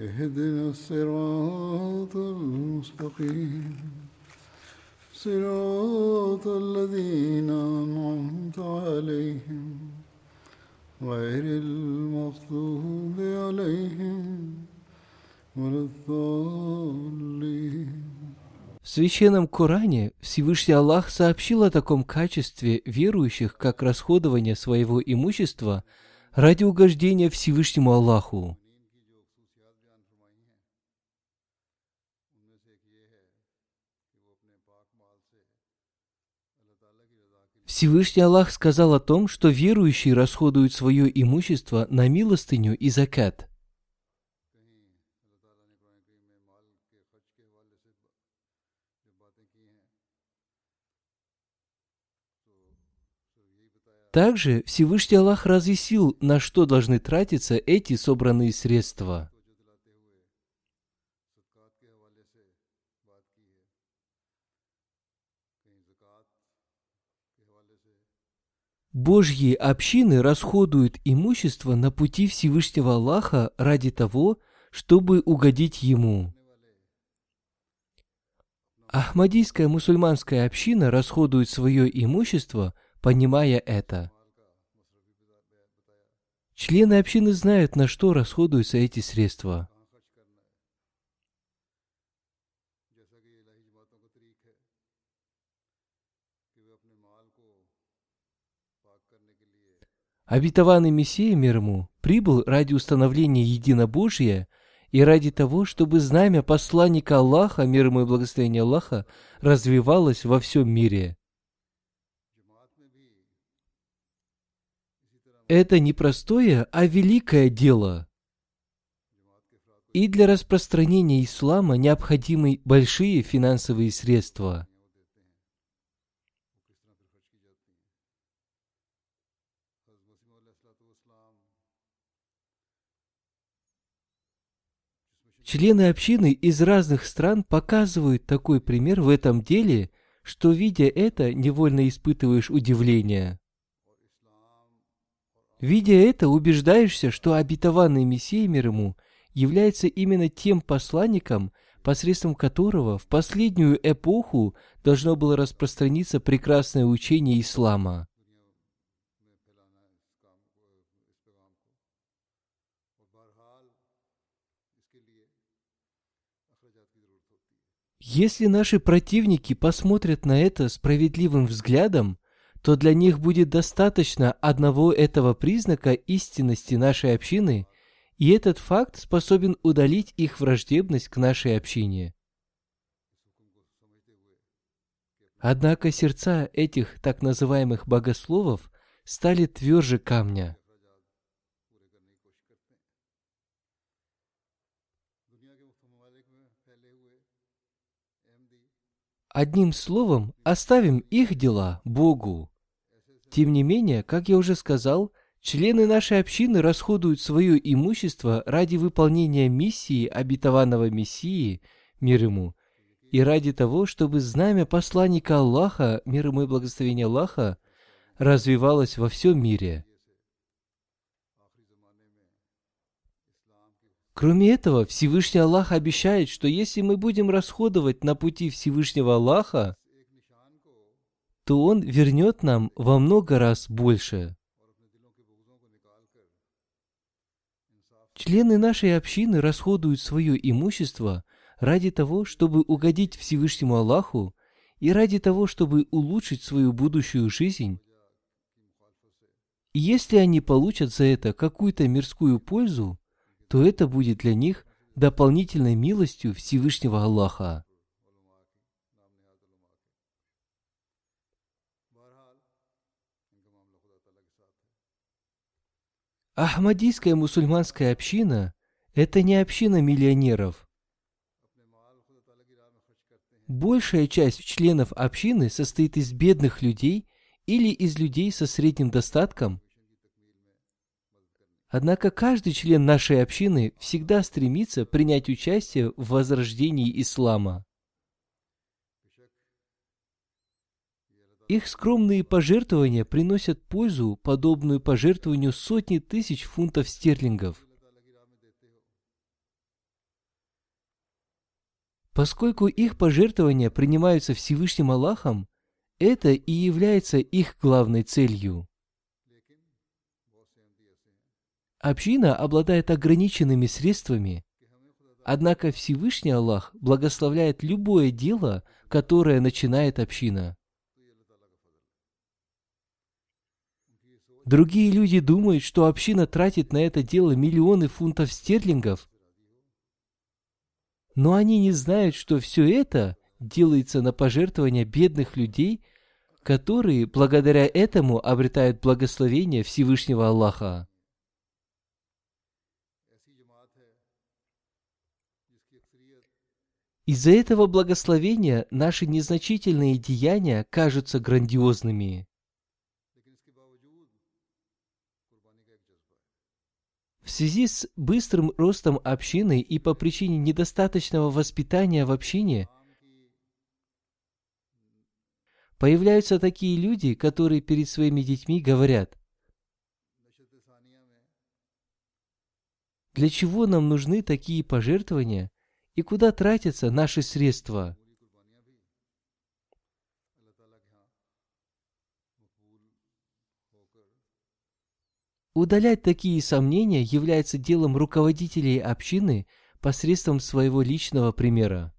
اهدنا الصراط المستقيم صراط الذين أنعمت عليهم غير المغضوب عليهم ولا الضالين В Священном Коране Всевышний Аллах сообщил о таком качестве верующих, как расходование своего имущества ради угождения Всевышнему Аллаху. Всевышний Аллах сказал о том, что верующие расходуют свое имущество на милостыню и закат. Также Всевышний Аллах разъяснил, на что должны тратиться эти собранные средства. Божьи общины расходуют имущество на пути Всевышнего Аллаха ради того, чтобы угодить Ему. Ахмадийская мусульманская община расходует свое имущество, понимая это. Члены общины знают, на что расходуются эти средства. Обетованный Мессия мир ему прибыл ради установления единобожия и ради того, чтобы знамя посланника Аллаха, мир ему и благословение Аллаха, развивалось во всем мире. Это не простое, а великое дело. И для распространения ислама необходимы большие финансовые средства – Члены общины из разных стран показывают такой пример в этом деле, что, видя это, невольно испытываешь удивление. Видя это, убеждаешься, что обетованный Мессия мир ему является именно тем посланником, посредством которого в последнюю эпоху должно было распространиться прекрасное учение ислама. Если наши противники посмотрят на это справедливым взглядом, то для них будет достаточно одного этого признака истинности нашей общины, и этот факт способен удалить их враждебность к нашей общине. Однако сердца этих так называемых богословов стали тверже камня – Одним словом, оставим их дела Богу. Тем не менее, как я уже сказал, члены нашей общины расходуют свое имущество ради выполнения миссии обетованного Мессии, мир ему, и ради того, чтобы знамя посланника Аллаха, мир ему и благословение Аллаха, развивалось во всем мире – Кроме этого, Всевышний Аллах обещает, что если мы будем расходовать на пути Всевышнего Аллаха, то Он вернет нам во много раз больше. Члены нашей общины расходуют свое имущество ради того, чтобы угодить Всевышнему Аллаху и ради того, чтобы улучшить свою будущую жизнь. И если они получат за это какую-то мирскую пользу, то это будет для них дополнительной милостью Всевышнего Аллаха. Ахмадийская мусульманская община – это не община миллионеров. Большая часть членов общины состоит из бедных людей или из людей со средним достатком. Однако каждый член нашей общины всегда стремится принять участие в возрождении ислама. Их скромные пожертвования приносят пользу, подобную пожертвованию сотни тысяч фунтов стерлингов. Поскольку их пожертвования принимаются Всевышним Аллахом, это и является их главной целью. Община обладает ограниченными средствами, однако Всевышний Аллах благословляет любое дело, которое начинает община. Другие люди думают, что община тратит на это дело миллионы фунтов стерлингов. Но они не знают, что все это делается на пожертвования бедных людей, которые благодаря этому обретают благословение Всевышнего Аллаха. Из-за этого благословения наши незначительные деяния кажутся грандиозными. В связи с быстрым ростом общины и по причине недостаточного воспитания в общине появляются такие люди, которые перед своими детьми говорят, для чего нам нужны такие пожертвования и куда тратятся наши средства? Удалять такие сомнения является делом руководителей общины посредством своего личного примера.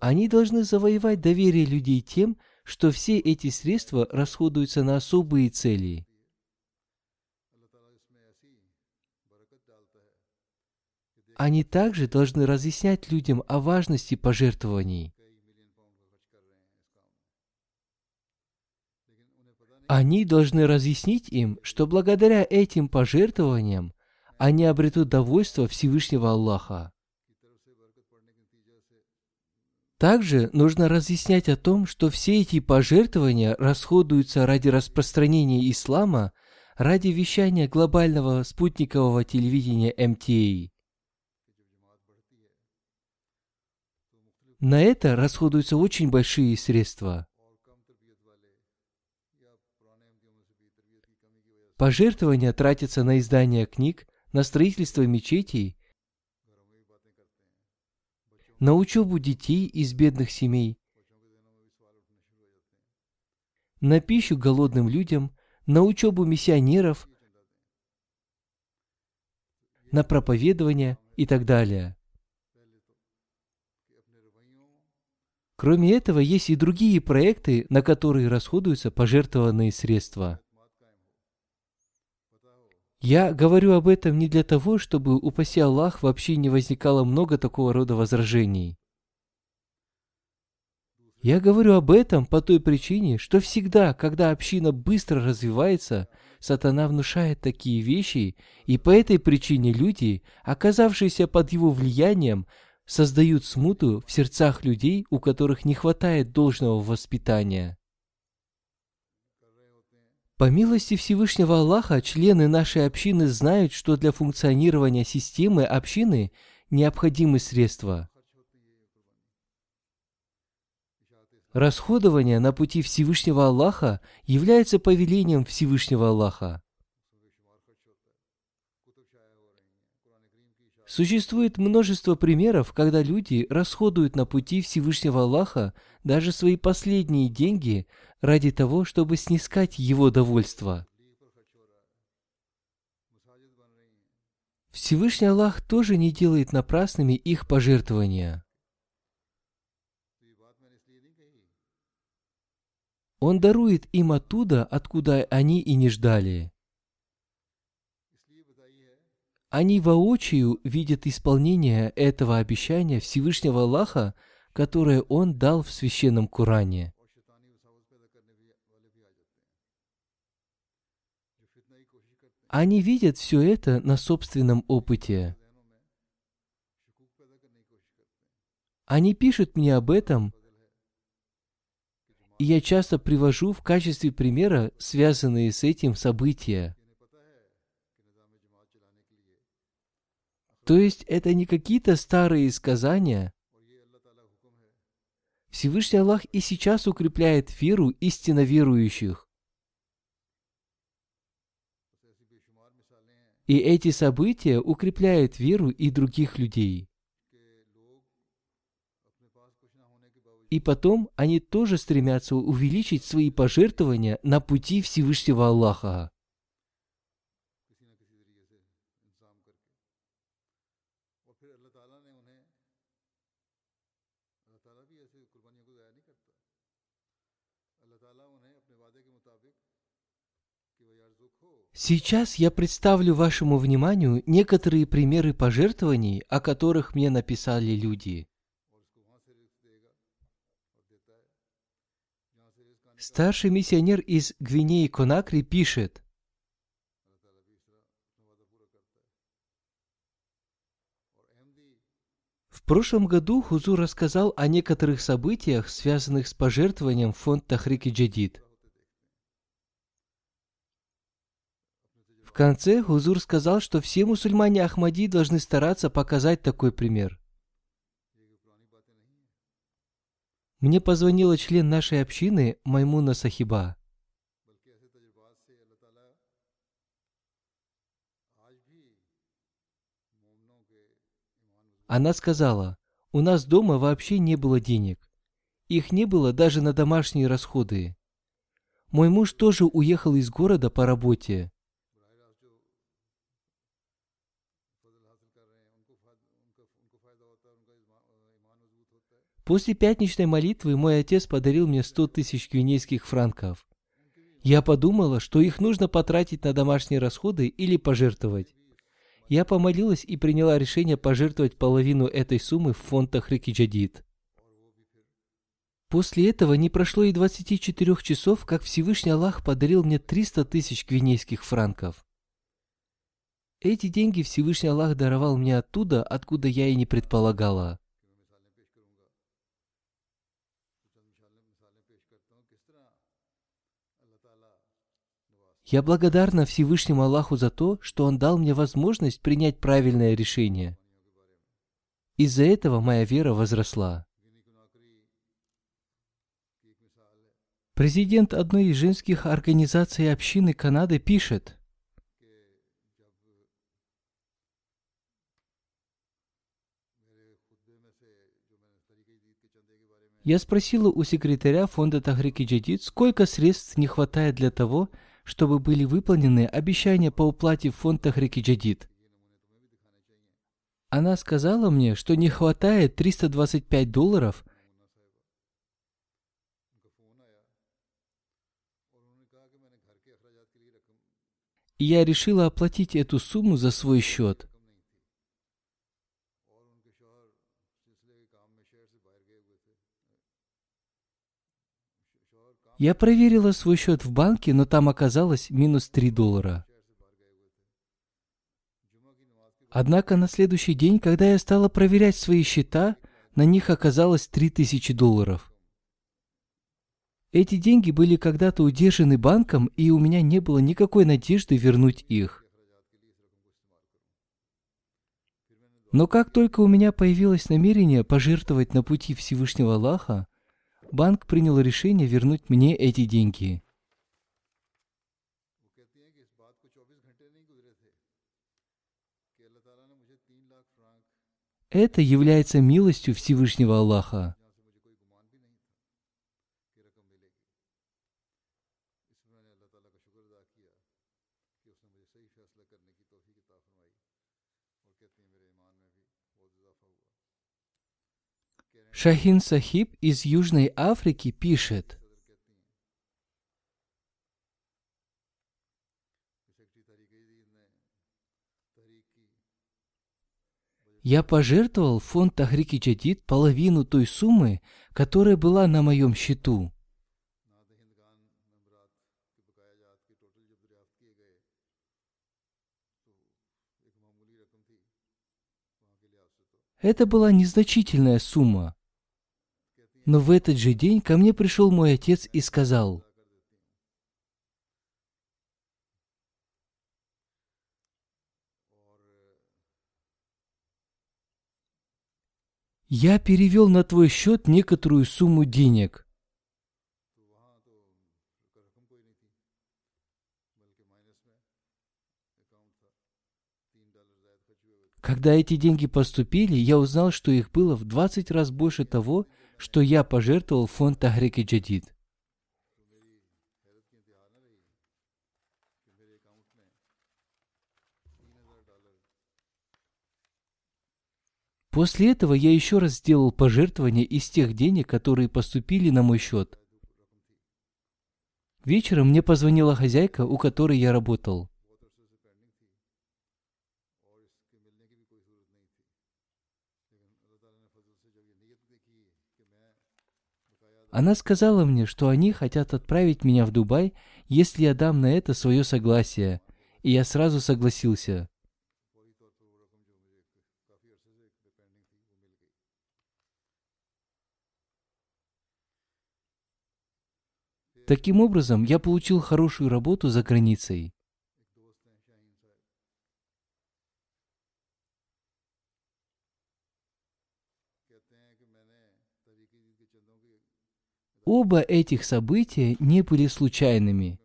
Они должны завоевать доверие людей тем, что все эти средства расходуются на особые цели. Они также должны разъяснять людям о важности пожертвований. Они должны разъяснить им, что благодаря этим пожертвованиям они обретут довольство Всевышнего Аллаха. Также нужно разъяснять о том, что все эти пожертвования расходуются ради распространения ислама, ради вещания глобального спутникового телевидения МТА. На это расходуются очень большие средства. Пожертвования тратятся на издание книг, на строительство мечетей, на учебу детей из бедных семей, на пищу голодным людям, на учебу миссионеров, на проповедование и так далее. Кроме этого, есть и другие проекты, на которые расходуются пожертвованные средства. Я говорю об этом не для того, чтобы, упаси Аллах, вообще не возникало много такого рода возражений. Я говорю об этом по той причине, что всегда, когда община быстро развивается, сатана внушает такие вещи, и по этой причине люди, оказавшиеся под его влиянием, создают смуту в сердцах людей, у которых не хватает должного воспитания. По милости Всевышнего Аллаха, члены нашей общины знают, что для функционирования системы общины необходимы средства. Расходование на пути Всевышнего Аллаха является повелением Всевышнего Аллаха. Существует множество примеров, когда люди расходуют на пути Всевышнего Аллаха даже свои последние деньги ради того, чтобы снискать Его довольство. Всевышний Аллах тоже не делает напрасными их пожертвования. Он дарует им оттуда, откуда они и не ждали. Они воочию видят исполнение этого обещания Всевышнего Аллаха, которое Он дал в Священном Коране. Они видят все это на собственном опыте. Они пишут мне об этом, и я часто привожу в качестве примера связанные с этим события. То есть это не какие-то старые сказания. Всевышний Аллах и сейчас укрепляет веру истинно верующих. И эти события укрепляют веру и других людей. И потом они тоже стремятся увеличить свои пожертвования на пути Всевышнего Аллаха. Сейчас я представлю вашему вниманию некоторые примеры пожертвований, о которых мне написали люди. Старший миссионер из Гвинеи Конакри пишет, В прошлом году Хузур рассказал о некоторых событиях, связанных с пожертвованием в фонд Тахрики Джадид. Конце Хузур сказал, что все мусульмане Ахмади должны стараться показать такой пример. Мне позвонила член нашей общины Маймуна Сахиба. Она сказала, у нас дома вообще не было денег. Их не было даже на домашние расходы. Мой муж тоже уехал из города по работе. После пятничной молитвы мой отец подарил мне сто тысяч гвинейских франков. Я подумала, что их нужно потратить на домашние расходы или пожертвовать. Я помолилась и приняла решение пожертвовать половину этой суммы в фонд Тахрики Джадид. После этого не прошло и 24 часов, как Всевышний Аллах подарил мне 300 тысяч гвинейских франков. Эти деньги Всевышний Аллах даровал мне оттуда, откуда я и не предполагала. Я благодарна Всевышнему Аллаху за то, что Он дал мне возможность принять правильное решение. Из-за этого моя вера возросла. Президент одной из женских организаций общины Канады пишет, Я спросила у секретаря фонда Тахрики Джадид, сколько средств не хватает для того, чтобы были выполнены обещания по уплате в фонд Тахрики Джадид. Она сказала мне, что не хватает 325 долларов, и я решила оплатить эту сумму за свой счет. Я проверила свой счет в банке, но там оказалось минус 3 доллара. Однако на следующий день, когда я стала проверять свои счета, на них оказалось 3000 долларов. Эти деньги были когда-то удержаны банком, и у меня не было никакой надежды вернуть их. Но как только у меня появилось намерение пожертвовать на пути Всевышнего Аллаха, банк принял решение вернуть мне эти деньги. Это является милостью Всевышнего Аллаха. Шахин Сахиб из Южной Африки пишет, Я пожертвовал в фонд Тахрики Джадид половину той суммы, которая была на моем счету. Это была незначительная сумма. Но в этот же день ко мне пришел мой отец и сказал, «Я перевел на твой счет некоторую сумму денег». Когда эти деньги поступили, я узнал, что их было в 20 раз больше того, что я пожертвовал фонд Тахрики Джадид. После этого я еще раз сделал пожертвование из тех денег, которые поступили на мой счет. Вечером мне позвонила хозяйка, у которой я работал. Она сказала мне, что они хотят отправить меня в Дубай, если я дам на это свое согласие, и я сразу согласился. Таким образом, я получил хорошую работу за границей. Оба этих события не были случайными.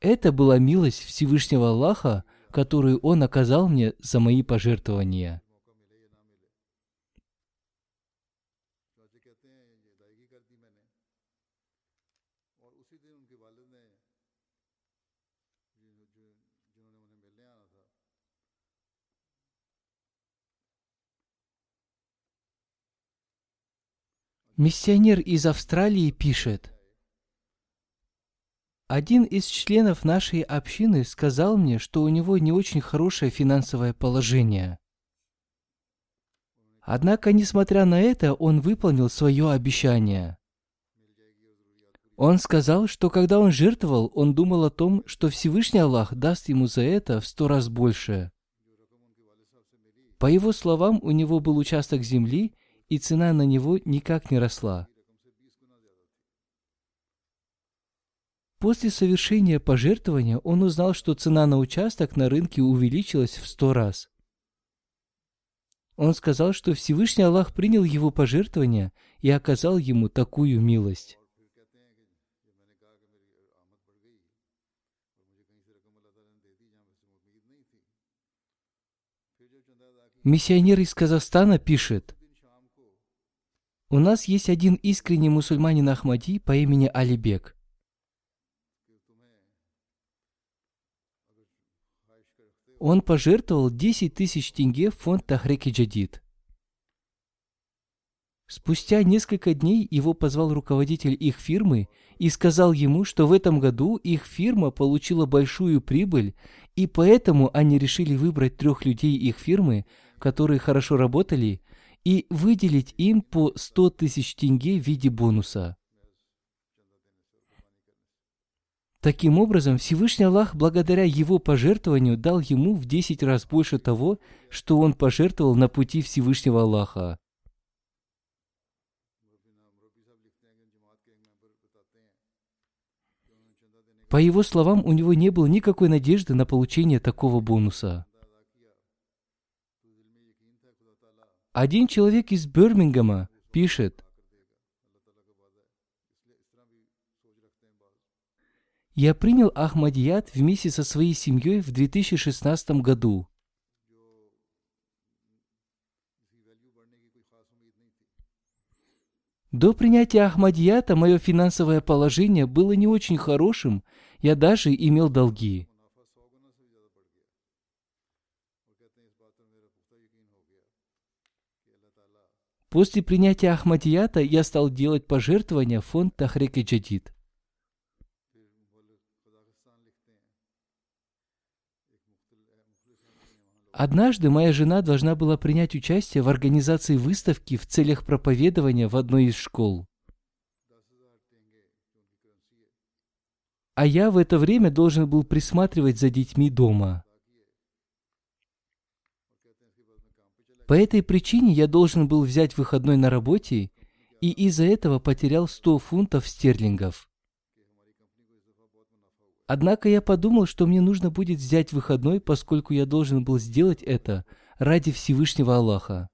Это была милость Всевышнего Аллаха, которую Он оказал мне за мои пожертвования. Миссионер из Австралии пишет, один из членов нашей общины сказал мне, что у него не очень хорошее финансовое положение. Однако, несмотря на это, он выполнил свое обещание. Он сказал, что когда он жертвовал, он думал о том, что Всевышний Аллах даст ему за это в сто раз больше. По его словам, у него был участок земли, и цена на него никак не росла. После совершения пожертвования он узнал, что цена на участок на рынке увеличилась в сто раз. Он сказал, что Всевышний Аллах принял его пожертвование и оказал ему такую милость. Миссионер из Казахстана пишет, у нас есть один искренний мусульманин Ахмади по имени Алибек. Он пожертвовал 10 тысяч тенге в фонд Тахреки Джадид. Спустя несколько дней его позвал руководитель их фирмы и сказал ему, что в этом году их фирма получила большую прибыль, и поэтому они решили выбрать трех людей их фирмы, которые хорошо работали, и выделить им по 100 тысяч тенге в виде бонуса. Таким образом, Всевышний Аллах благодаря его пожертвованию дал ему в 10 раз больше того, что он пожертвовал на пути Всевышнего Аллаха. По его словам, у него не было никакой надежды на получение такого бонуса. Один человек из Бирмингема пишет, Я принял Ахмадият вместе со своей семьей в 2016 году. До принятия Ахмадията мое финансовое положение было не очень хорошим, я даже имел долги. После принятия Ахмадията я стал делать пожертвования в фонд Тахрик и Джадид. Однажды моя жена должна была принять участие в организации выставки в целях проповедования в одной из школ. А я в это время должен был присматривать за детьми дома. По этой причине я должен был взять выходной на работе и из-за этого потерял 100 фунтов стерлингов. Однако я подумал, что мне нужно будет взять выходной, поскольку я должен был сделать это ради Всевышнего Аллаха.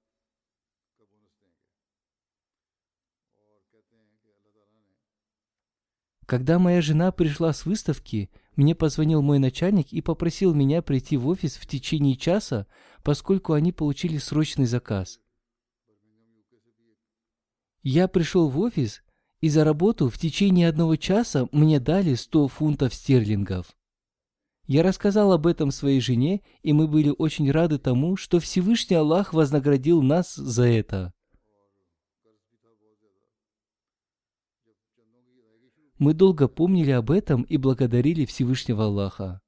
Когда моя жена пришла с выставки, мне позвонил мой начальник и попросил меня прийти в офис в течение часа, поскольку они получили срочный заказ. Я пришел в офис и за работу в течение одного часа мне дали 100 фунтов стерлингов. Я рассказал об этом своей жене, и мы были очень рады тому, что Всевышний Аллах вознаградил нас за это. Мы долго помнили об этом и благодарили Всевышнего Аллаха.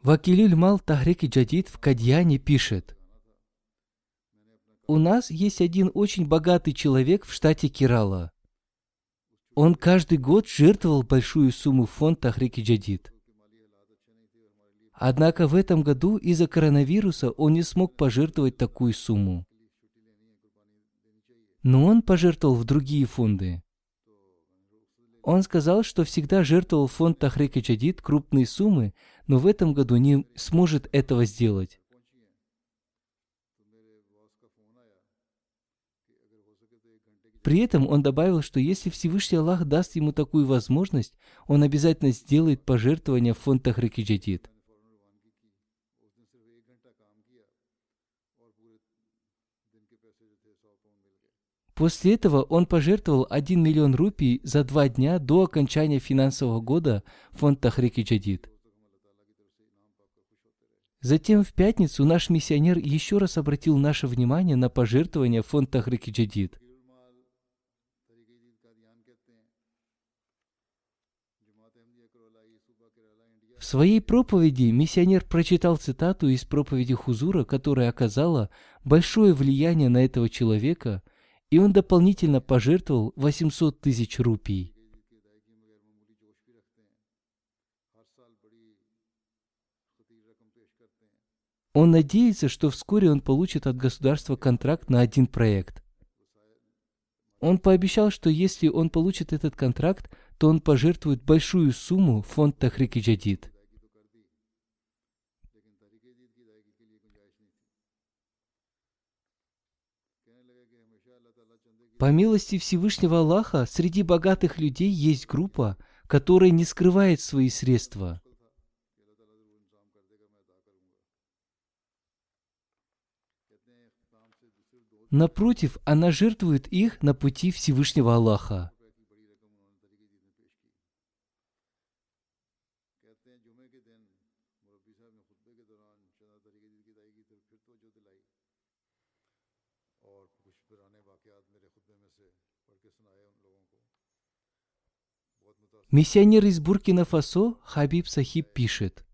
Вакилюль Мал Тахрик Джадид в Кадьяне пишет, «У нас есть один очень богатый человек в штате Кирала. Он каждый год жертвовал большую сумму в фонд Тахрик Джадид. Однако в этом году из-за коронавируса он не смог пожертвовать такую сумму. Но он пожертвовал в другие фонды. Он сказал, что всегда жертвовал фонд Тахрик Джадид крупные суммы, но в этом году не сможет этого сделать. При этом он добавил, что если Всевышний Аллах даст ему такую возможность, он обязательно сделает пожертвование в фонд Тахрики Джадид. После этого он пожертвовал 1 миллион рупий за два дня до окончания финансового года фонд Тахрики Джадид. Затем в пятницу наш миссионер еще раз обратил наше внимание на пожертвования в фонд Тахрики Джадид. В своей проповеди миссионер прочитал цитату из проповеди Хузура, которая оказала большое влияние на этого человека, и он дополнительно пожертвовал 800 тысяч рупий. Он надеется, что вскоре он получит от государства контракт на один проект. Он пообещал, что если он получит этот контракт, то он пожертвует большую сумму в фонд Тахрики Джадид. По милости Всевышнего Аллаха, среди богатых людей есть группа, которая не скрывает свои средства. Напротив, она жертвует их на пути Всевышнего Аллаха. Миссионер из Буркина-Фасо Хабиб Сахиб пишет.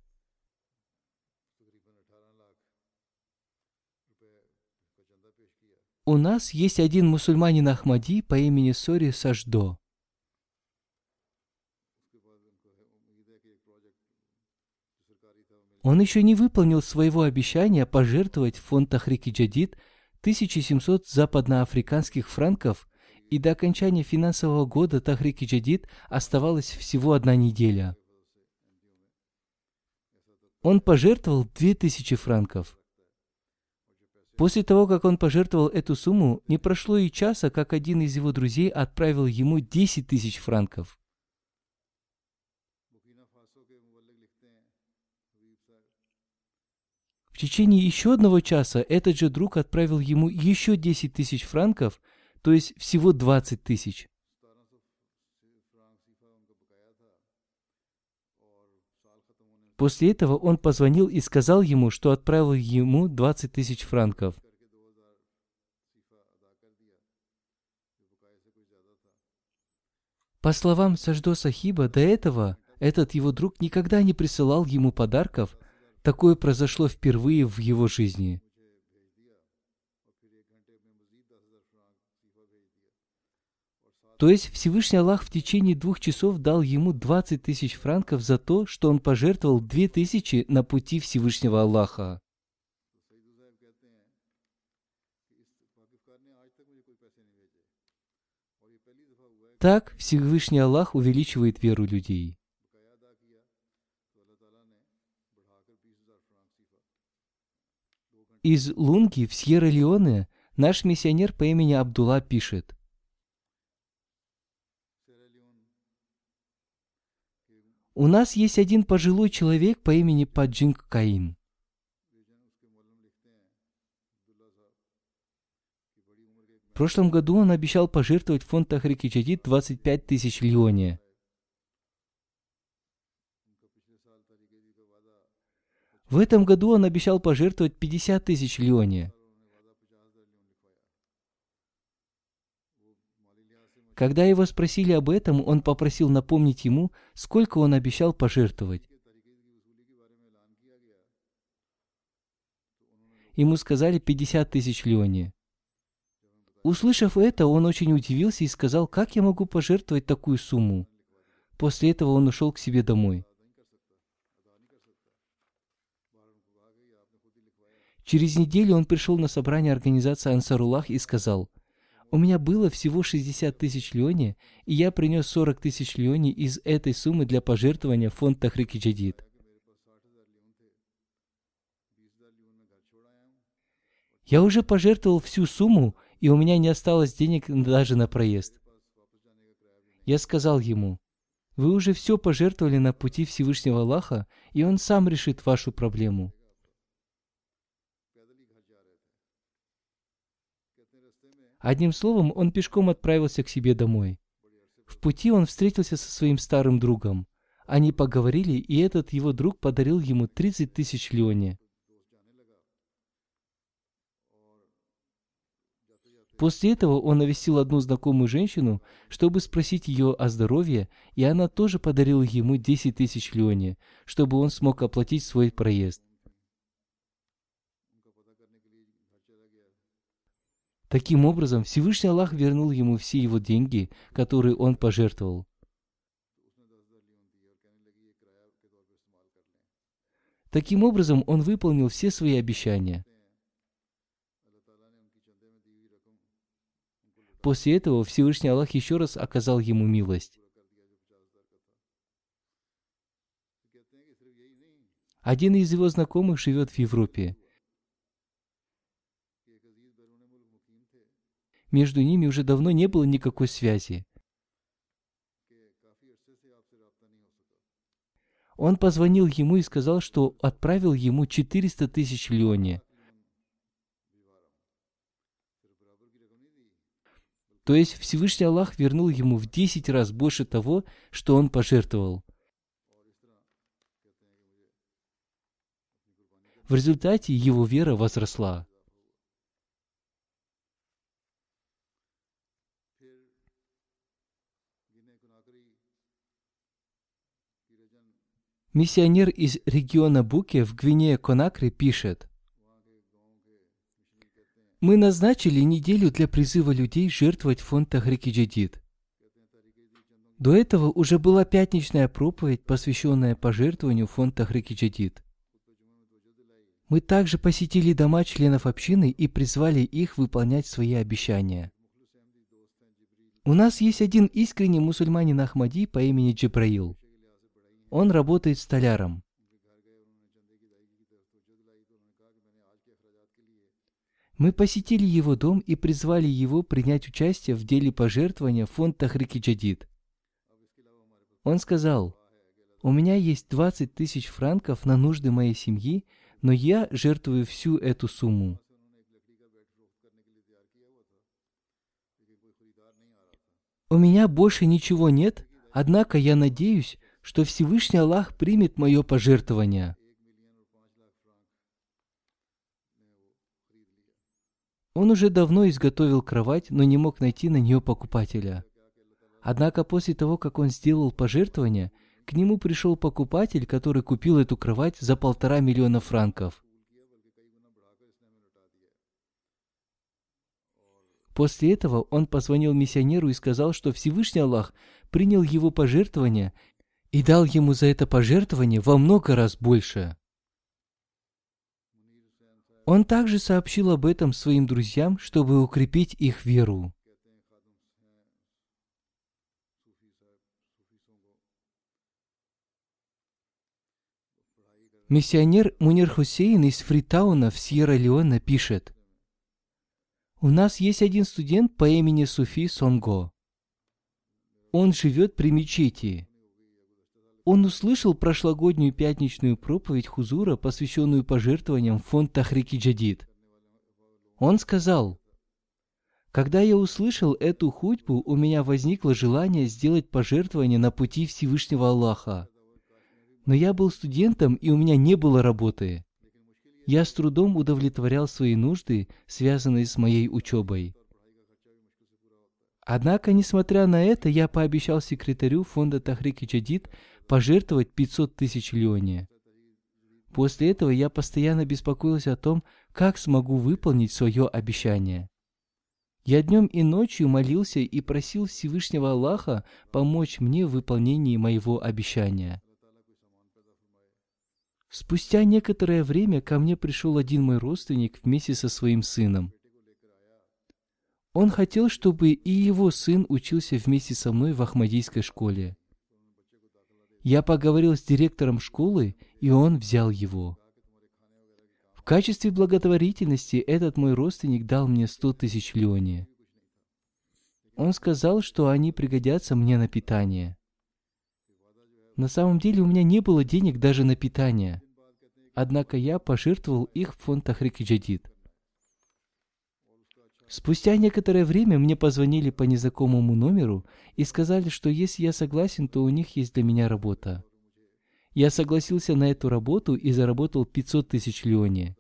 У нас есть один мусульманин Ахмади по имени Сори Саждо. Он еще не выполнил своего обещания пожертвовать в фонд Тахрики Джадид 1700 западноафриканских франков, и до окончания финансового года Тахрики Джадид оставалась всего одна неделя. Он пожертвовал 2000 франков. После того, как он пожертвовал эту сумму, не прошло и часа, как один из его друзей отправил ему 10 тысяч франков. В течение еще одного часа этот же друг отправил ему еще 10 тысяч франков, то есть всего 20 тысяч. После этого он позвонил и сказал ему, что отправил ему 20 тысяч франков. По словам Саждо Сахиба, до этого этот его друг никогда не присылал ему подарков. Такое произошло впервые в его жизни. То есть Всевышний Аллах в течение двух часов дал ему 20 тысяч франков за то, что он пожертвовал 2 тысячи на пути Всевышнего Аллаха. Так Всевышний Аллах увеличивает веру людей. Из Лунги в Сьерра-Леоне наш миссионер по имени Абдулла пишет. У нас есть один пожилой человек по имени Паджинг Каим. В прошлом году он обещал пожертвовать фонд Тахрики Джадид 25 тысяч лионе. В этом году он обещал пожертвовать 50 тысяч лионе. Когда его спросили об этом, он попросил напомнить ему, сколько он обещал пожертвовать. Ему сказали 50 тысяч лионе. Услышав это, он очень удивился и сказал, как я могу пожертвовать такую сумму. После этого он ушел к себе домой. Через неделю он пришел на собрание организации Ансарулах и сказал, «У меня было всего 60 тысяч льони, и я принес 40 тысяч льони из этой суммы для пожертвования в фонд Тахрики Джадид». Я уже пожертвовал всю сумму, и у меня не осталось денег даже на проезд. Я сказал ему, вы уже все пожертвовали на пути Всевышнего Аллаха, и Он сам решит вашу проблему. Одним словом, он пешком отправился к себе домой. В пути он встретился со своим старым другом. Они поговорили, и этот его друг подарил ему 30 тысяч леони. После этого он навестил одну знакомую женщину, чтобы спросить ее о здоровье, и она тоже подарила ему 10 тысяч леони, чтобы он смог оплатить свой проезд. Таким образом, Всевышний Аллах вернул ему все его деньги, которые он пожертвовал. Таким образом, он выполнил все свои обещания. После этого Всевышний Аллах еще раз оказал ему милость. Один из его знакомых живет в Европе. Между ними уже давно не было никакой связи. Он позвонил ему и сказал, что отправил ему 400 тысяч льони. То есть Всевышний Аллах вернул ему в 10 раз больше того, что он пожертвовал. В результате его вера возросла. Миссионер из региона Буке в Гвинее-Конакре пишет, «Мы назначили неделю для призыва людей жертвовать фонд Тахрики Джадид. До этого уже была пятничная проповедь, посвященная пожертвованию фонд Тахрики Джадид. Мы также посетили дома членов общины и призвали их выполнять свои обещания. У нас есть один искренний мусульманин Ахмади по имени Джибраил. Он работает столяром. Мы посетили его дом и призвали его принять участие в деле пожертвования фонд Тахрики Джадид. Он сказал, У меня есть 20 тысяч франков на нужды моей семьи, но я жертвую всю эту сумму. У меня больше ничего нет, однако я надеюсь, что Всевышний Аллах примет мое пожертвование. Он уже давно изготовил кровать, но не мог найти на нее покупателя. Однако после того, как он сделал пожертвование, к нему пришел покупатель, который купил эту кровать за полтора миллиона франков. После этого он позвонил миссионеру и сказал, что Всевышний Аллах принял его пожертвование и дал ему за это пожертвование во много раз больше. Он также сообщил об этом своим друзьям, чтобы укрепить их веру. Миссионер Мунир Хусейн из Фритауна в Сьерра-Леоне пишет, «У нас есть один студент по имени Суфи Сонго. Он живет при мечети. Он услышал прошлогоднюю пятничную проповедь Хузура, посвященную пожертвованиям в фонд Тахрики Джадид. Он сказал, «Когда я услышал эту худьбу, у меня возникло желание сделать пожертвование на пути Всевышнего Аллаха. Но я был студентом, и у меня не было работы. Я с трудом удовлетворял свои нужды, связанные с моей учебой. Однако, несмотря на это, я пообещал секретарю фонда Тахрики Джадид пожертвовать 500 тысяч леоне. После этого я постоянно беспокоился о том, как смогу выполнить свое обещание. Я днем и ночью молился и просил Всевышнего Аллаха помочь мне в выполнении моего обещания. Спустя некоторое время ко мне пришел один мой родственник вместе со своим сыном. Он хотел, чтобы и его сын учился вместе со мной в Ахмадийской школе. Я поговорил с директором школы, и он взял его. В качестве благотворительности этот мой родственник дал мне сто тысяч леони. Он сказал, что они пригодятся мне на питание. На самом деле у меня не было денег даже на питание. Однако я пожертвовал их в фонд Тахрики Джадид. Спустя некоторое время мне позвонили по незнакомому номеру и сказали, что если я согласен, то у них есть для меня работа. Я согласился на эту работу и заработал 500 тысяч леони.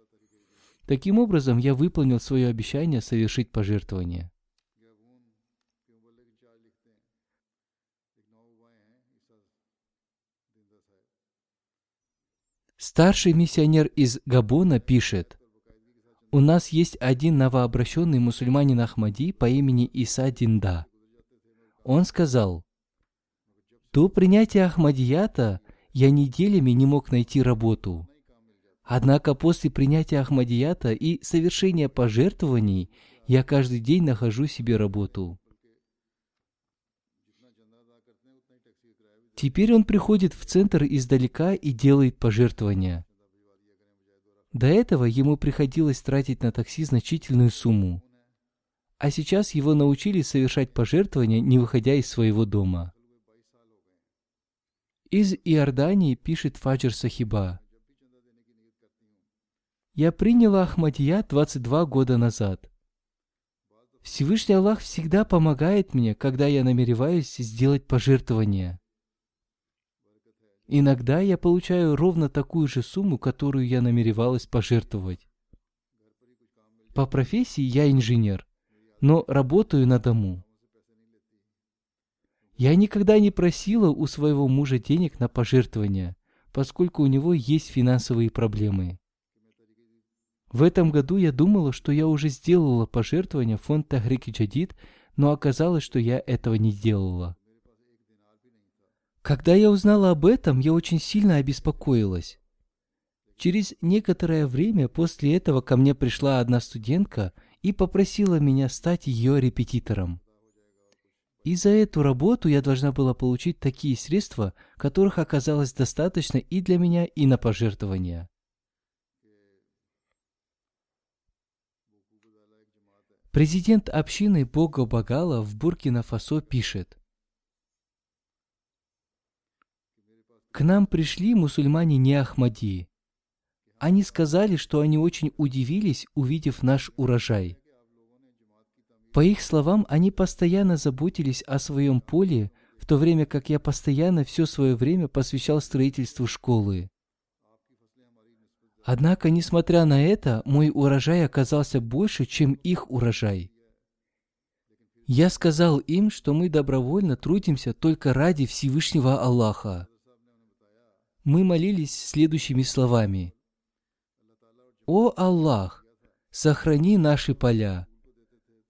Таким образом, я выполнил свое обещание совершить пожертвование. Старший миссионер из Габона пишет, «У нас есть один новообращенный мусульманин Ахмади по имени Иса Динда. Он сказал, «До принятия Ахмадията я неделями не мог найти работу. Однако после принятия Ахмадията и совершения пожертвований я каждый день нахожу себе работу. Теперь он приходит в центр издалека и делает пожертвования. До этого ему приходилось тратить на такси значительную сумму. А сейчас его научили совершать пожертвования, не выходя из своего дома. Из Иордании пишет Фаджр Сахиба. «Я приняла Ахмадия 22 года назад. Всевышний Аллах всегда помогает мне, когда я намереваюсь сделать пожертвование. Иногда я получаю ровно такую же сумму, которую я намеревалась пожертвовать. По профессии я инженер, но работаю на дому. Я никогда не просила у своего мужа денег на пожертвования, поскольку у него есть финансовые проблемы. В этом году я думала, что я уже сделала пожертвование в фонд Джадид, но оказалось, что я этого не делала. Когда я узнала об этом, я очень сильно обеспокоилась. Через некоторое время после этого ко мне пришла одна студентка и попросила меня стать ее репетитором. И за эту работу я должна была получить такие средства, которых оказалось достаточно и для меня, и на пожертвования. Президент общины Бога Багала в Буркина-Фасо пишет, К нам пришли мусульмане не Ахмади. Они сказали, что они очень удивились, увидев наш урожай. По их словам, они постоянно заботились о своем поле, в то время как я постоянно все свое время посвящал строительству школы. Однако, несмотря на это, мой урожай оказался больше, чем их урожай. Я сказал им, что мы добровольно трудимся только ради Всевышнего Аллаха. Мы молились следующими словами. «О Аллах, сохрани наши поля.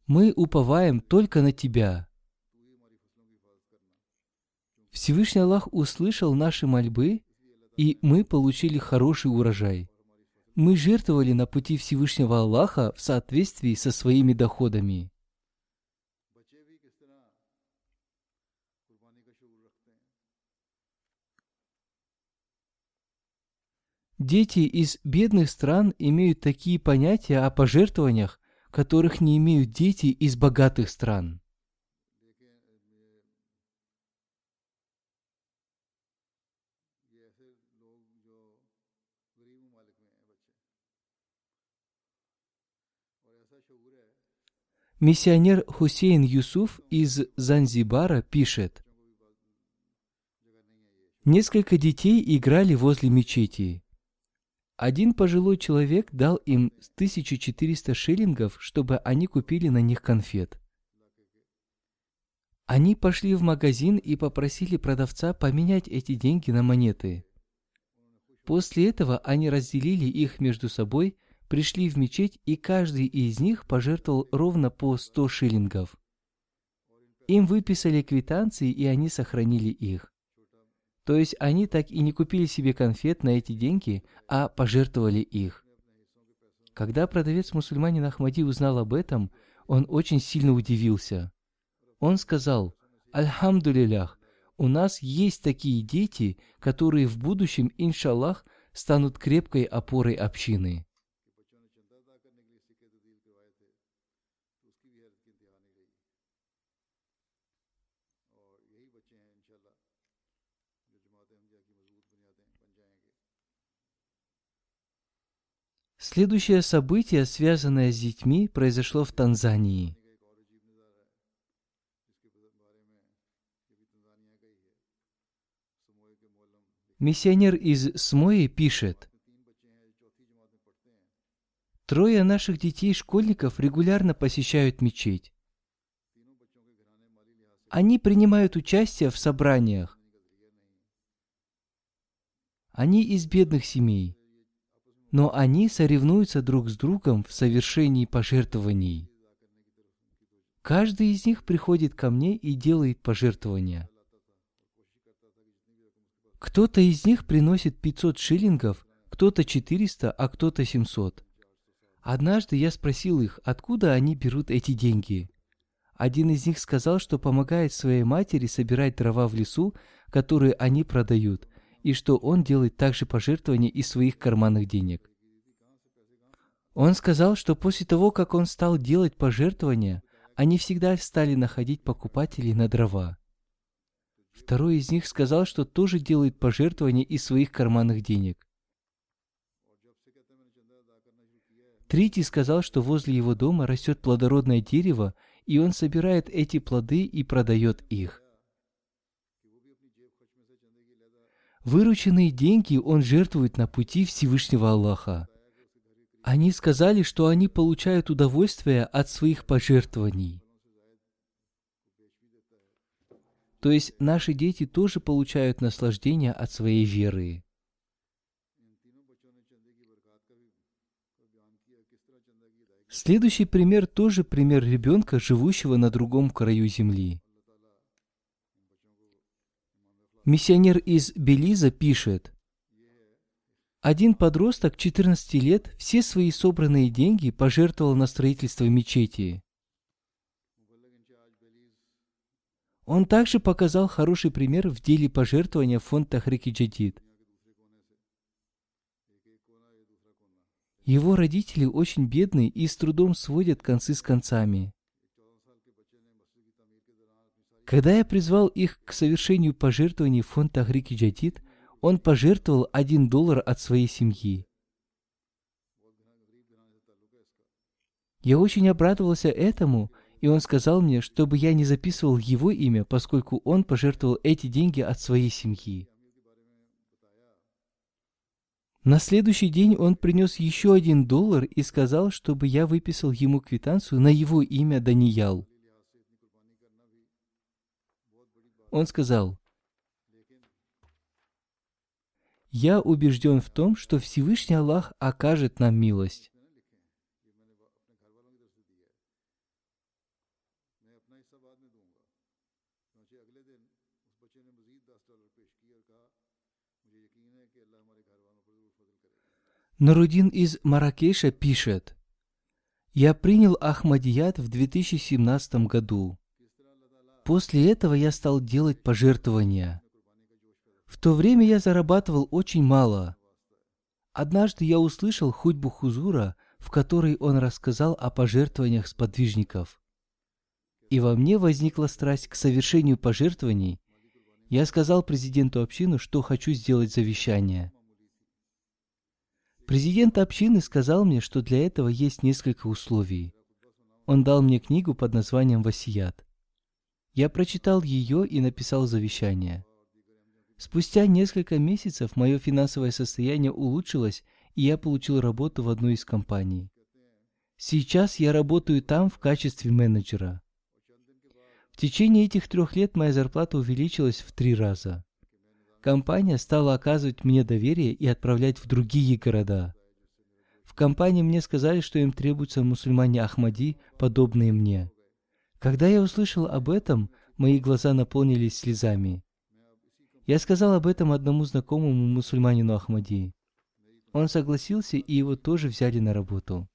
Мы уповаем только на Тебя». Всевышний Аллах услышал наши мольбы, и мы получили хороший урожай. Мы жертвовали на пути Всевышнего Аллаха в соответствии со своими доходами. Дети из бедных стран имеют такие понятия о пожертвованиях, которых не имеют дети из богатых стран. Миссионер Хусейн Юсуф из Занзибара пишет, Несколько детей играли возле мечети. Один пожилой человек дал им 1400 шиллингов, чтобы они купили на них конфет. Они пошли в магазин и попросили продавца поменять эти деньги на монеты. После этого они разделили их между собой, пришли в мечеть, и каждый из них пожертвовал ровно по 100 шиллингов. Им выписали квитанции, и они сохранили их. То есть они так и не купили себе конфет на эти деньги, а пожертвовали их. Когда продавец-мусульманин Ахмади узнал об этом, он очень сильно удивился. Он сказал, «Альхамдулилях, у нас есть такие дети, которые в будущем, иншаллах, станут крепкой опорой общины». Следующее событие, связанное с детьми, произошло в Танзании. Миссионер из Смои пишет, Трое наших детей-школьников регулярно посещают мечеть. Они принимают участие в собраниях. Они из бедных семей но они соревнуются друг с другом в совершении пожертвований. Каждый из них приходит ко мне и делает пожертвования. Кто-то из них приносит 500 шиллингов, кто-то 400, а кто-то 700. Однажды я спросил их, откуда они берут эти деньги. Один из них сказал, что помогает своей матери собирать дрова в лесу, которые они продают, и что он делает также пожертвования из своих карманных денег. Он сказал, что после того, как он стал делать пожертвования, они всегда стали находить покупателей на дрова. Второй из них сказал, что тоже делает пожертвования из своих карманных денег. Третий сказал, что возле его дома растет плодородное дерево, и он собирает эти плоды и продает их. Вырученные деньги он жертвует на пути Всевышнего Аллаха. Они сказали, что они получают удовольствие от своих пожертвований. То есть наши дети тоже получают наслаждение от своей веры. Следующий пример тоже пример ребенка, живущего на другом краю земли. Миссионер из Белиза пишет, один подросток 14 лет все свои собранные деньги пожертвовал на строительство мечети. Он также показал хороший пример в деле пожертвования в фонд Тахрики Джадид. Его родители очень бедны и с трудом сводят концы с концами. Когда я призвал их к совершению пожертвований в фонд Тахрики Джадид, он пожертвовал один доллар от своей семьи. Я очень обрадовался этому, и он сказал мне, чтобы я не записывал его имя, поскольку он пожертвовал эти деньги от своей семьи. На следующий день он принес еще один доллар и сказал, чтобы я выписал ему квитанцию на его имя Даниял. Он сказал, «Я убежден в том, что Всевышний Аллах окажет нам милость. Нарудин из Маракеша пишет, «Я принял Ахмадият в 2017 году. После этого я стал делать пожертвования. В то время я зарабатывал очень мало. Однажды я услышал худьбу Хузура, в которой он рассказал о пожертвованиях сподвижников. И во мне возникла страсть к совершению пожертвований. Я сказал президенту общины, что хочу сделать завещание – Президент общины сказал мне, что для этого есть несколько условий. Он дал мне книгу под названием «Васият». Я прочитал ее и написал завещание. Спустя несколько месяцев мое финансовое состояние улучшилось, и я получил работу в одной из компаний. Сейчас я работаю там в качестве менеджера. В течение этих трех лет моя зарплата увеличилась в три раза. Компания стала оказывать мне доверие и отправлять в другие города. В компании мне сказали, что им требуются мусульмане Ахмади, подобные мне. Когда я услышал об этом, мои глаза наполнились слезами. Я сказал об этом одному знакомому мусульманину Ахмади. Он согласился, и его тоже взяли на работу.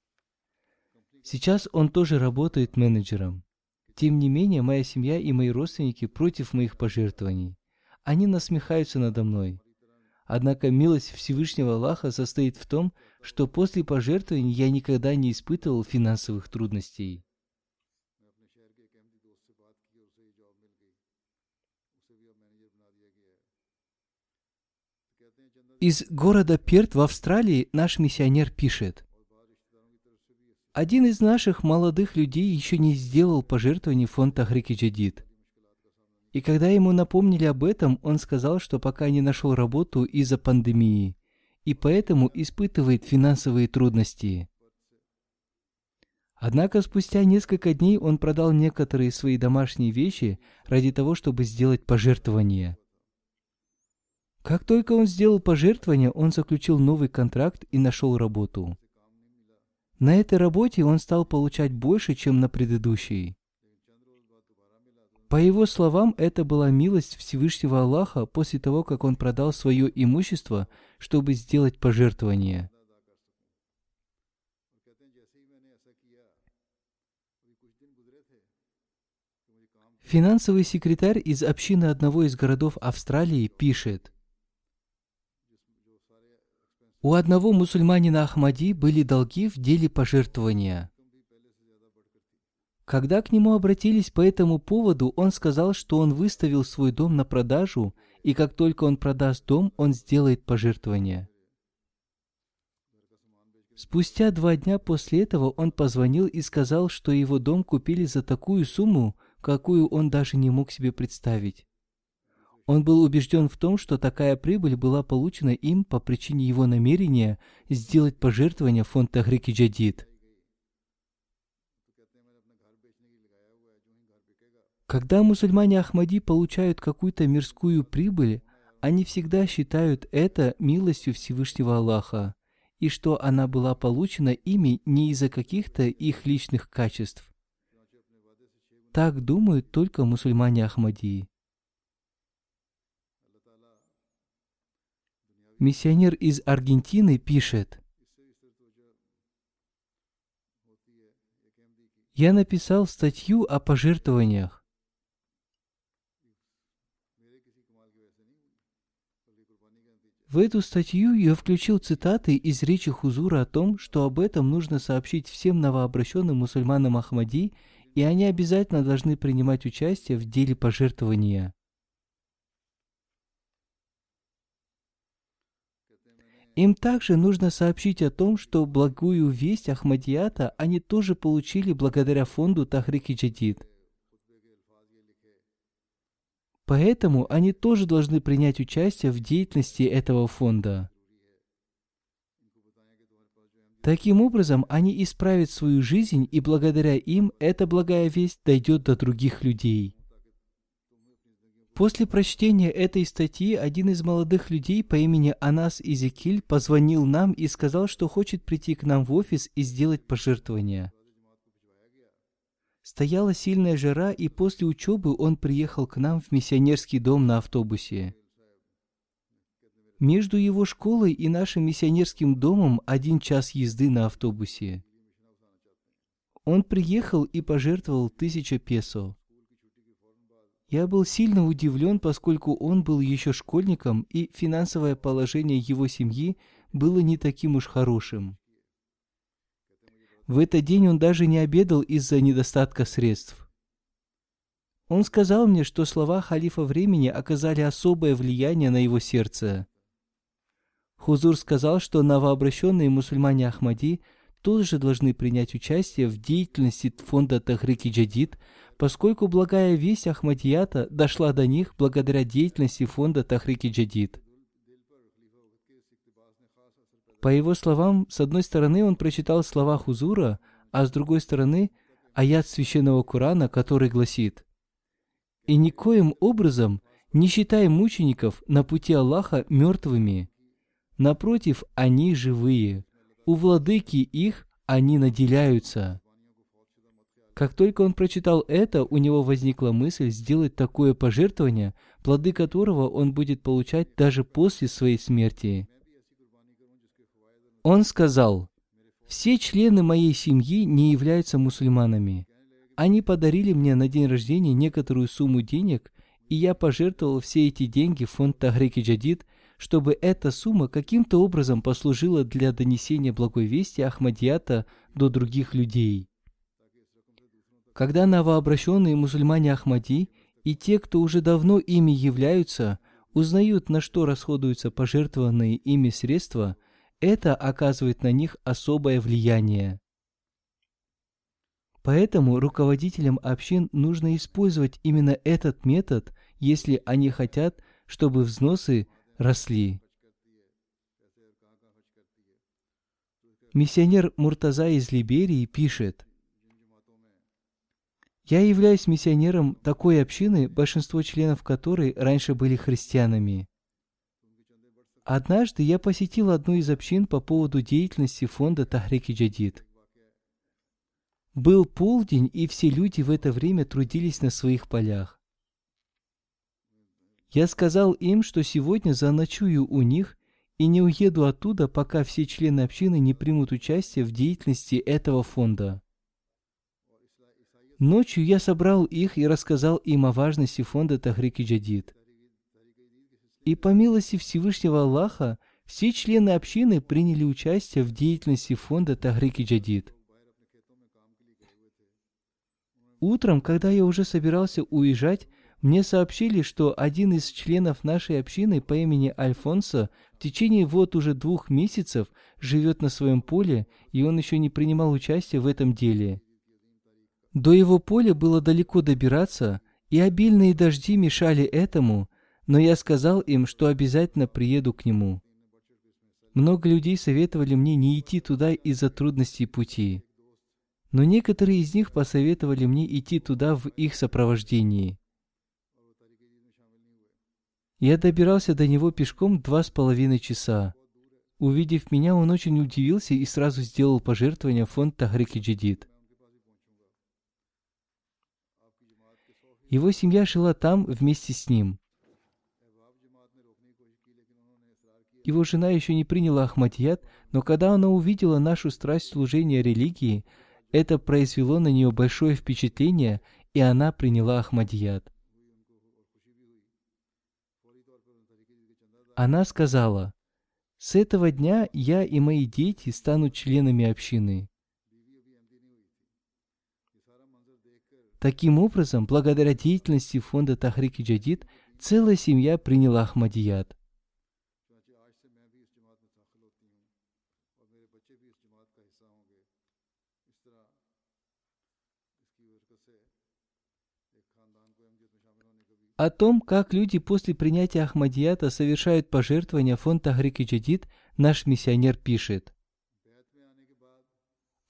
Сейчас он тоже работает менеджером. Тем не менее, моя семья и мои родственники против моих пожертвований. Они насмехаются надо мной. Однако милость Всевышнего Аллаха состоит в том, что после пожертвований я никогда не испытывал финансовых трудностей. Из города Перт в Австралии наш миссионер пишет. Один из наших молодых людей еще не сделал пожертвований в фонд Ахрики Джадид. И когда ему напомнили об этом, он сказал, что пока не нашел работу из-за пандемии, и поэтому испытывает финансовые трудности. Однако спустя несколько дней он продал некоторые свои домашние вещи ради того, чтобы сделать пожертвование. Как только он сделал пожертвование, он заключил новый контракт и нашел работу. На этой работе он стал получать больше, чем на предыдущей. По его словам, это была милость Всевышнего Аллаха после того, как он продал свое имущество, чтобы сделать пожертвование. Финансовый секретарь из общины одного из городов Австралии пишет, у одного мусульманина Ахмади были долги в деле пожертвования – когда к нему обратились по этому поводу, он сказал, что он выставил свой дом на продажу, и как только он продаст дом, он сделает пожертвование. Спустя два дня после этого он позвонил и сказал, что его дом купили за такую сумму, какую он даже не мог себе представить. Он был убежден в том, что такая прибыль была получена им по причине его намерения сделать пожертвование в фонд Тахрики Джадид – Когда мусульмане Ахмади получают какую-то мирскую прибыль, они всегда считают это милостью Всевышнего Аллаха, и что она была получена ими не из-за каких-то их личных качеств. Так думают только мусульмане Ахмадии. Миссионер из Аргентины пишет, «Я написал статью о пожертвованиях. В эту статью я включил цитаты из речи Хузура о том, что об этом нужно сообщить всем новообращенным мусульманам Ахмади, и они обязательно должны принимать участие в деле пожертвования. Им также нужно сообщить о том, что благую весть Ахмадията они тоже получили благодаря фонду Тахрики Джадид. Поэтому они тоже должны принять участие в деятельности этого фонда. Таким образом, они исправят свою жизнь, и благодаря им эта благая весть дойдет до других людей. После прочтения этой статьи один из молодых людей по имени Анас Изекиль позвонил нам и сказал, что хочет прийти к нам в офис и сделать пожертвование. Стояла сильная жара, и после учебы он приехал к нам в миссионерский дом на автобусе. Между его школой и нашим миссионерским домом один час езды на автобусе. Он приехал и пожертвовал тысяча песо. Я был сильно удивлен, поскольку он был еще школьником, и финансовое положение его семьи было не таким уж хорошим. В этот день он даже не обедал из-за недостатка средств. Он сказал мне, что слова халифа времени оказали особое влияние на его сердце. Хузур сказал, что новообращенные мусульмане Ахмади тоже должны принять участие в деятельности фонда Тахрики Джадид, поскольку благая весть Ахмадията дошла до них благодаря деятельности фонда Тахрики Джадид. По его словам, с одной стороны он прочитал слова Хузура, а с другой стороны – аят священного Корана, который гласит «И никоим образом не считай мучеников на пути Аллаха мертвыми, Напротив, они живые. У владыки их они наделяются. Как только он прочитал это, у него возникла мысль сделать такое пожертвование, плоды которого он будет получать даже после своей смерти. Он сказал, «Все члены моей семьи не являются мусульманами. Они подарили мне на день рождения некоторую сумму денег, и я пожертвовал все эти деньги в фонд Тахрики Джадид чтобы эта сумма каким-то образом послужила для донесения благой вести Ахмадията до других людей. Когда новообращенные мусульмане Ахмади и те, кто уже давно ими являются, узнают, на что расходуются пожертвованные ими средства, это оказывает на них особое влияние. Поэтому руководителям общин нужно использовать именно этот метод, если они хотят, чтобы взносы росли. Миссионер Муртаза из Либерии пишет, «Я являюсь миссионером такой общины, большинство членов которой раньше были христианами. Однажды я посетил одну из общин по поводу деятельности фонда Тахрики Джадид. Был полдень, и все люди в это время трудились на своих полях. Я сказал им, что сегодня заночую у них и не уеду оттуда, пока все члены общины не примут участие в деятельности этого фонда. Ночью я собрал их и рассказал им о важности фонда Тахрики Джадид. И по милости Всевышнего Аллаха, все члены общины приняли участие в деятельности фонда Тахрики Джадид. Утром, когда я уже собирался уезжать, мне сообщили, что один из членов нашей общины по имени Альфонсо в течение вот уже двух месяцев живет на своем поле, и он еще не принимал участия в этом деле. До его поля было далеко добираться, и обильные дожди мешали этому, но я сказал им, что обязательно приеду к нему. Много людей советовали мне не идти туда из-за трудностей пути. Но некоторые из них посоветовали мне идти туда в их сопровождении. Я добирался до него пешком два с половиной часа. Увидев меня, он очень удивился и сразу сделал пожертвование в фонд Тахрики Джидид. Его семья жила там вместе с ним. Его жена еще не приняла Ахмадият, но когда она увидела нашу страсть служения религии, это произвело на нее большое впечатление, и она приняла Ахмадият. Она сказала, «С этого дня я и мои дети станут членами общины». Таким образом, благодаря деятельности фонда Тахрики Джадид, целая семья приняла Ахмадият. О том, как люди после принятия Ахмадията совершают пожертвования фонд Тахрики Джадид, наш миссионер пишет.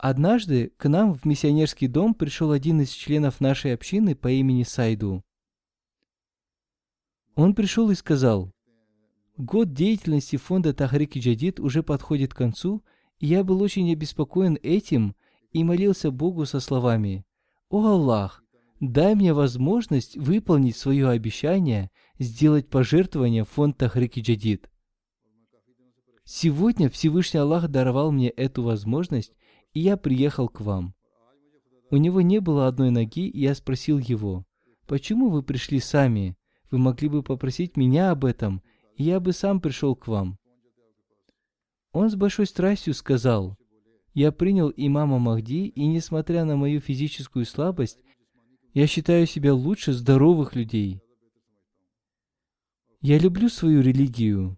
Однажды к нам в миссионерский дом пришел один из членов нашей общины по имени Сайду. Он пришел и сказал, «Год деятельности фонда Тахрики Джадид уже подходит к концу, и я был очень обеспокоен этим и молился Богу со словами, «О Аллах, дай мне возможность выполнить свое обещание сделать пожертвование в фонд Тахрики Джадид». Сегодня Всевышний Аллах даровал мне эту возможность, и я приехал к вам. У него не было одной ноги, и я спросил его, «Почему вы пришли сами? Вы могли бы попросить меня об этом, и я бы сам пришел к вам». Он с большой страстью сказал, «Я принял имама Махди, и несмотря на мою физическую слабость, я считаю себя лучше здоровых людей. Я люблю свою религию.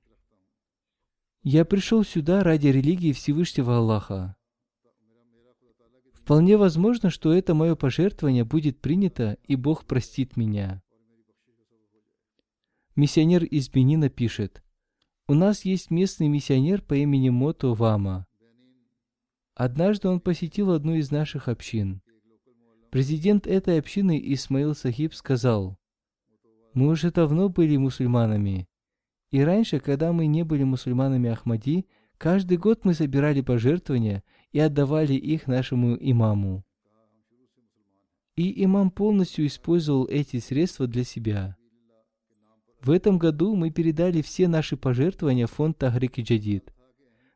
Я пришел сюда ради религии Всевышнего Аллаха. Вполне возможно, что это мое пожертвование будет принято, и Бог простит меня. Миссионер из Бенина пишет, «У нас есть местный миссионер по имени Мото Вама. Однажды он посетил одну из наших общин. Президент этой общины Исмаил Сахиб сказал, «Мы уже давно были мусульманами, и раньше, когда мы не были мусульманами Ахмади, каждый год мы собирали пожертвования – и отдавали их нашему имаму. И имам полностью использовал эти средства для себя. В этом году мы передали все наши пожертвования в фонд Тахрики Джадид.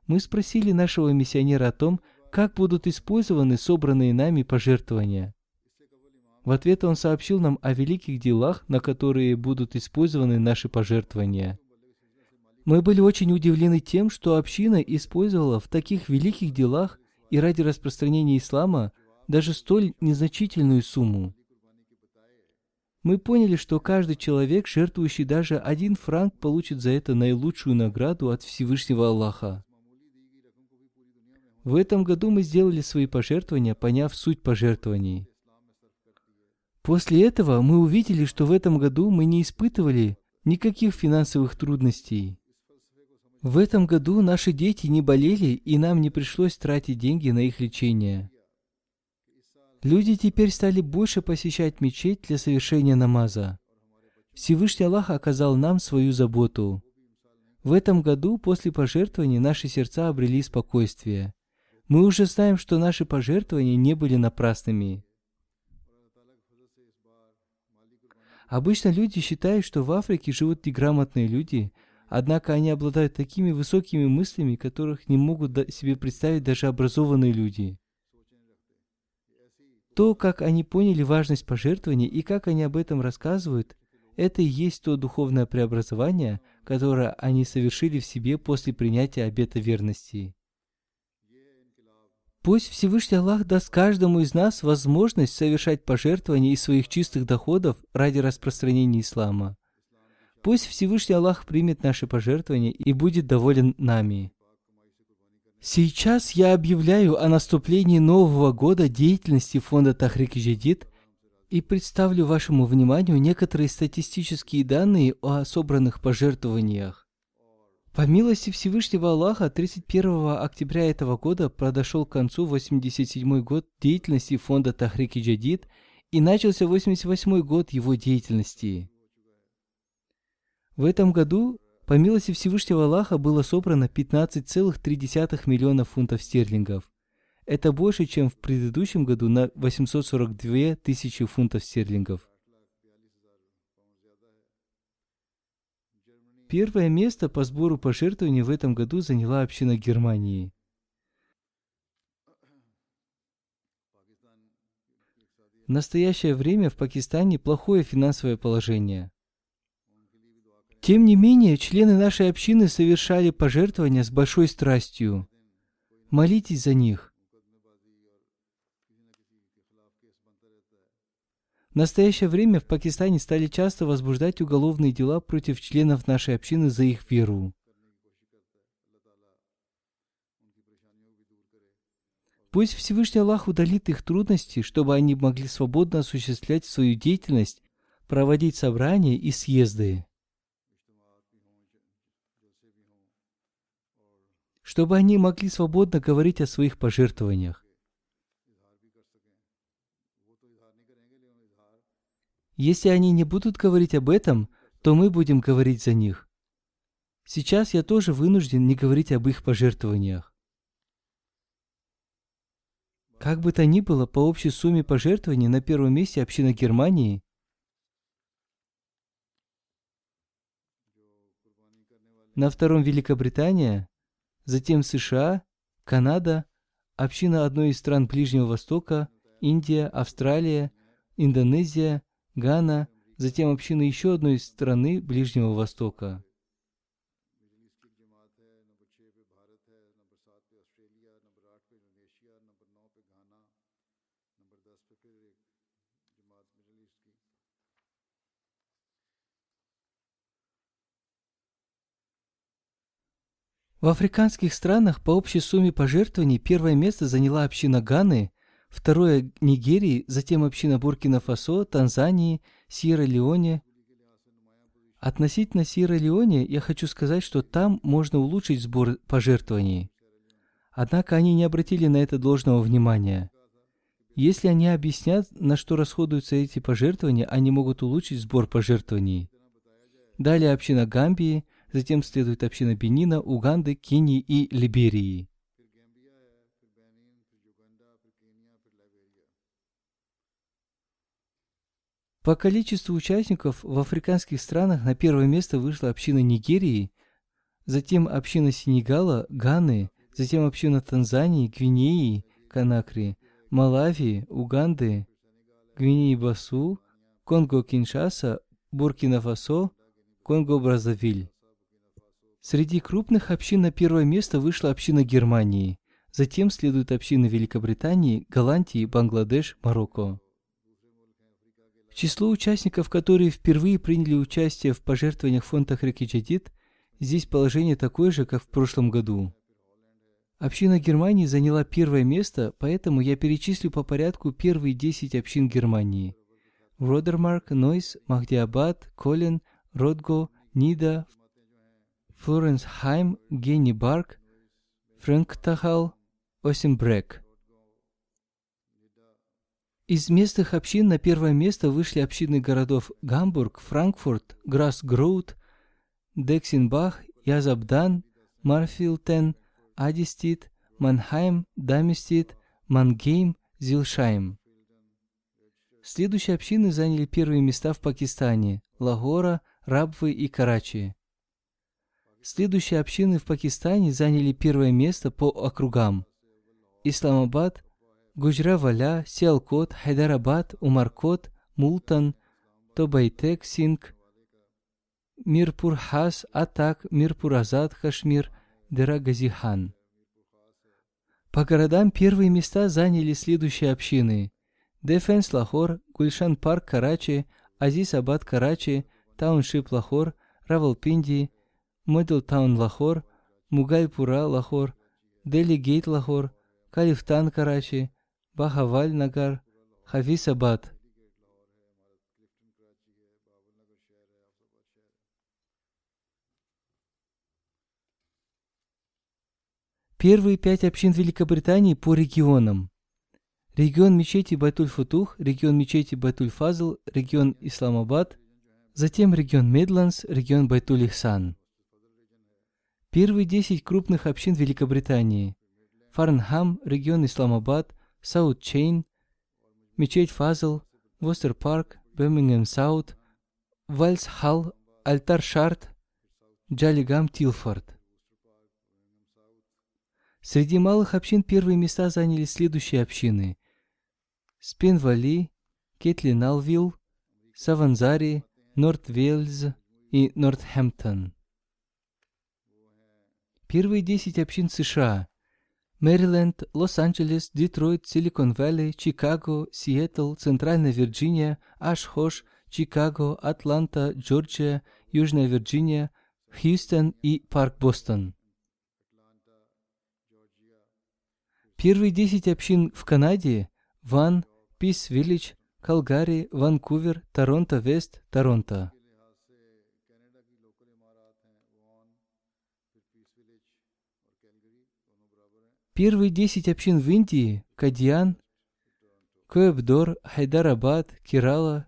Мы спросили нашего миссионера о том, как будут использованы собранные нами пожертвования. В ответ он сообщил нам о великих делах, на которые будут использованы наши пожертвования. Мы были очень удивлены тем, что община использовала в таких великих делах и ради распространения ислама даже столь незначительную сумму. Мы поняли, что каждый человек, жертвующий даже один франк, получит за это наилучшую награду от Всевышнего Аллаха. В этом году мы сделали свои пожертвования, поняв суть пожертвований. После этого мы увидели, что в этом году мы не испытывали никаких финансовых трудностей. В этом году наши дети не болели, и нам не пришлось тратить деньги на их лечение. Люди теперь стали больше посещать мечеть для совершения намаза. Всевышний Аллах оказал нам свою заботу. В этом году после пожертвований наши сердца обрели спокойствие. Мы уже знаем, что наши пожертвования не были напрасными. Обычно люди считают, что в Африке живут неграмотные люди – Однако они обладают такими высокими мыслями, которых не могут себе представить даже образованные люди. То, как они поняли важность пожертвования и как они об этом рассказывают, это и есть то духовное преобразование, которое они совершили в себе после принятия обета верности. Пусть Всевышний Аллах даст каждому из нас возможность совершать пожертвования из своих чистых доходов ради распространения ислама. Пусть Всевышний Аллах примет наши пожертвования и будет доволен нами. Сейчас я объявляю о наступлении нового года деятельности фонда Тахрик Джадид и представлю вашему вниманию некоторые статистические данные о собранных пожертвованиях. По милости Всевышнего Аллаха, 31 октября этого года подошел к концу 87 год деятельности фонда Тахрики Джадид и начался 88 год его деятельности. В этом году, по милости Всевышнего Аллаха, было собрано 15,3 миллиона фунтов стерлингов. Это больше, чем в предыдущем году на 842 тысячи фунтов стерлингов. Первое место по сбору пожертвований в этом году заняла община Германии. В настоящее время в Пакистане плохое финансовое положение. Тем не менее, члены нашей общины совершали пожертвования с большой страстью. Молитесь за них. В настоящее время в Пакистане стали часто возбуждать уголовные дела против членов нашей общины за их веру. Пусть Всевышний Аллах удалит их трудности, чтобы они могли свободно осуществлять свою деятельность проводить собрания и съезды, чтобы они могли свободно говорить о своих пожертвованиях. Если они не будут говорить об этом, то мы будем говорить за них. Сейчас я тоже вынужден не говорить об их пожертвованиях. Как бы то ни было, по общей сумме пожертвований на первом месте община Германии, на втором Великобритания, затем США, Канада, община одной из стран Ближнего Востока, Индия, Австралия, Индонезия, Гана, затем община еще одной из страны Ближнего Востока. В африканских странах по общей сумме пожертвований первое место заняла община Ганы, второе – Нигерии, затем община Буркина-Фасо, Танзании, Сьерра-Леоне. Относительно Сьерра-Леоне я хочу сказать, что там можно улучшить сбор пожертвований. Однако они не обратили на это должного внимания. Если они объяснят, на что расходуются эти пожертвования, они могут улучшить сбор пожертвований. Далее община Гамбии – Затем следует община Бенина, Уганды, Кении и Либерии. По количеству участников в африканских странах на первое место вышла община Нигерии, затем община Сенегала, Ганы, затем община Танзании, Гвинеи, Канакри, Малави, Уганды, Гвинеи-Басу, Конго-Киншаса, Буркина-Фасо, Конго-Бразавиль. Среди крупных общин на первое место вышла община Германии, затем следуют общины Великобритании, Голландии, Бангладеш, Марокко. К числу участников, которые впервые приняли участие в пожертвованиях фонда Хрекиджадид, здесь положение такое же, как в прошлом году. Община Германии заняла первое место, поэтому я перечислю по порядку первые 10 общин Германии. Родермарк, Нойс, Махдиабад, Колен, Ротго, Нида, Флоренс Хайм, Генни Барк, Фрэнк Тахал, Осимбрек. Из местных общин на первое место вышли общины городов Гамбург, Франкфурт, Грасгроуд, Дексинбах, Язабдан, Марфилтен, Адистит, Манхайм, Дамистит, Мангейм, Зилшайм. Следующие общины заняли первые места в Пакистане – Лагора, Рабвы и Карачи. Следующие общины в Пакистане заняли первое место по округам. Исламабад, Гуджраваля, Сиалкот, Хайдарабад, Умаркот, Мултан, Тобайтек, Синг, Мирпур Хас, Атак, Мирпур Азад, Кашмир, Дера Гази Хан. По городам первые места заняли следующие общины. Дефенс Лахор, Гульшан Парк Карачи, Азиз Абад Карачи, Тауншип Лахор, Равалпинди, Модел Таун Лахор, Мугальпура Лахор, Дели Гейт Лахор, Клифтон Карачи, Бахаваль Нагар, Хафизабад. Первые пять общин Великобритании по регионам. Регион мечети Байтуль-Футух, регион мечети Байтуль-Фазл, регион Исламабад, затем регион Мидлендс, регион Байтуль-Ихсан. Первые 10 крупных общин Великобритании. Фарнхам, регион Исламабад, Саут Чим, мечеть Фазл, Вустер Парк, Бирмингем Саут, Уолсолл, Олдершот, Джалигам Тилфорд. Среди малых общин первые места заняли следующие общины. Спенвали, Кетлиналвилл, Саванзари, Норт Вейлз и Нортхэмптон. Первые 10 общин США – Мэриленд, Лос-Анджелес, Детройт, Силикон-Валли, Чикаго, Сиэтл, Центральная Вирджиния, Ашхош, Чикаго, Атланта, Джорджия, Южная Вирджиния, Хьюстон и Парк Бостон. Первые 10 общин в Канаде – Вон, Пис Виллидж, Калгари, Ванкувер, Торонто Вест, Торонто. Первые десять общин в Индии – Кадьян, Коэбдор, Хайдарабад, Кирала,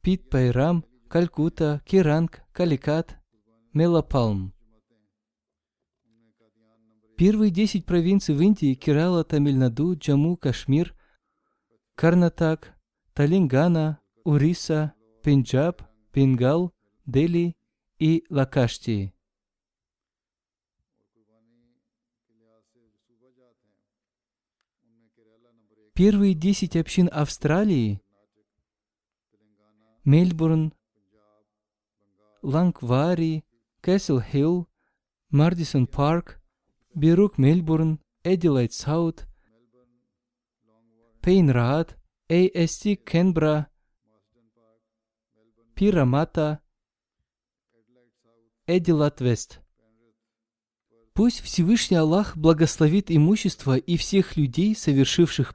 Пит Пайрам, Калькута, Киранг, Каликат, Мелапалм. Первые десять провинций в Индии – Керала, Тамильнаду, Джаму, Кашмир, Карнатак, Талингана, Уриса, Пенджаб, Бенгал, Дели и Лакашти. Первые десять общин Австралии – Мельбурн, Лангвари, Кэссел Хилл, Мардисон Парк, Бирук Мельбурн, Эдилайт Саут, Пейнраат, AST Кенбра, Пирамата, Эдилат Вест. Пусть Всевышний Аллах благословит имущество и всех людей, совершивших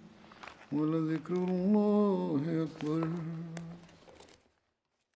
ولذكر الله أكبر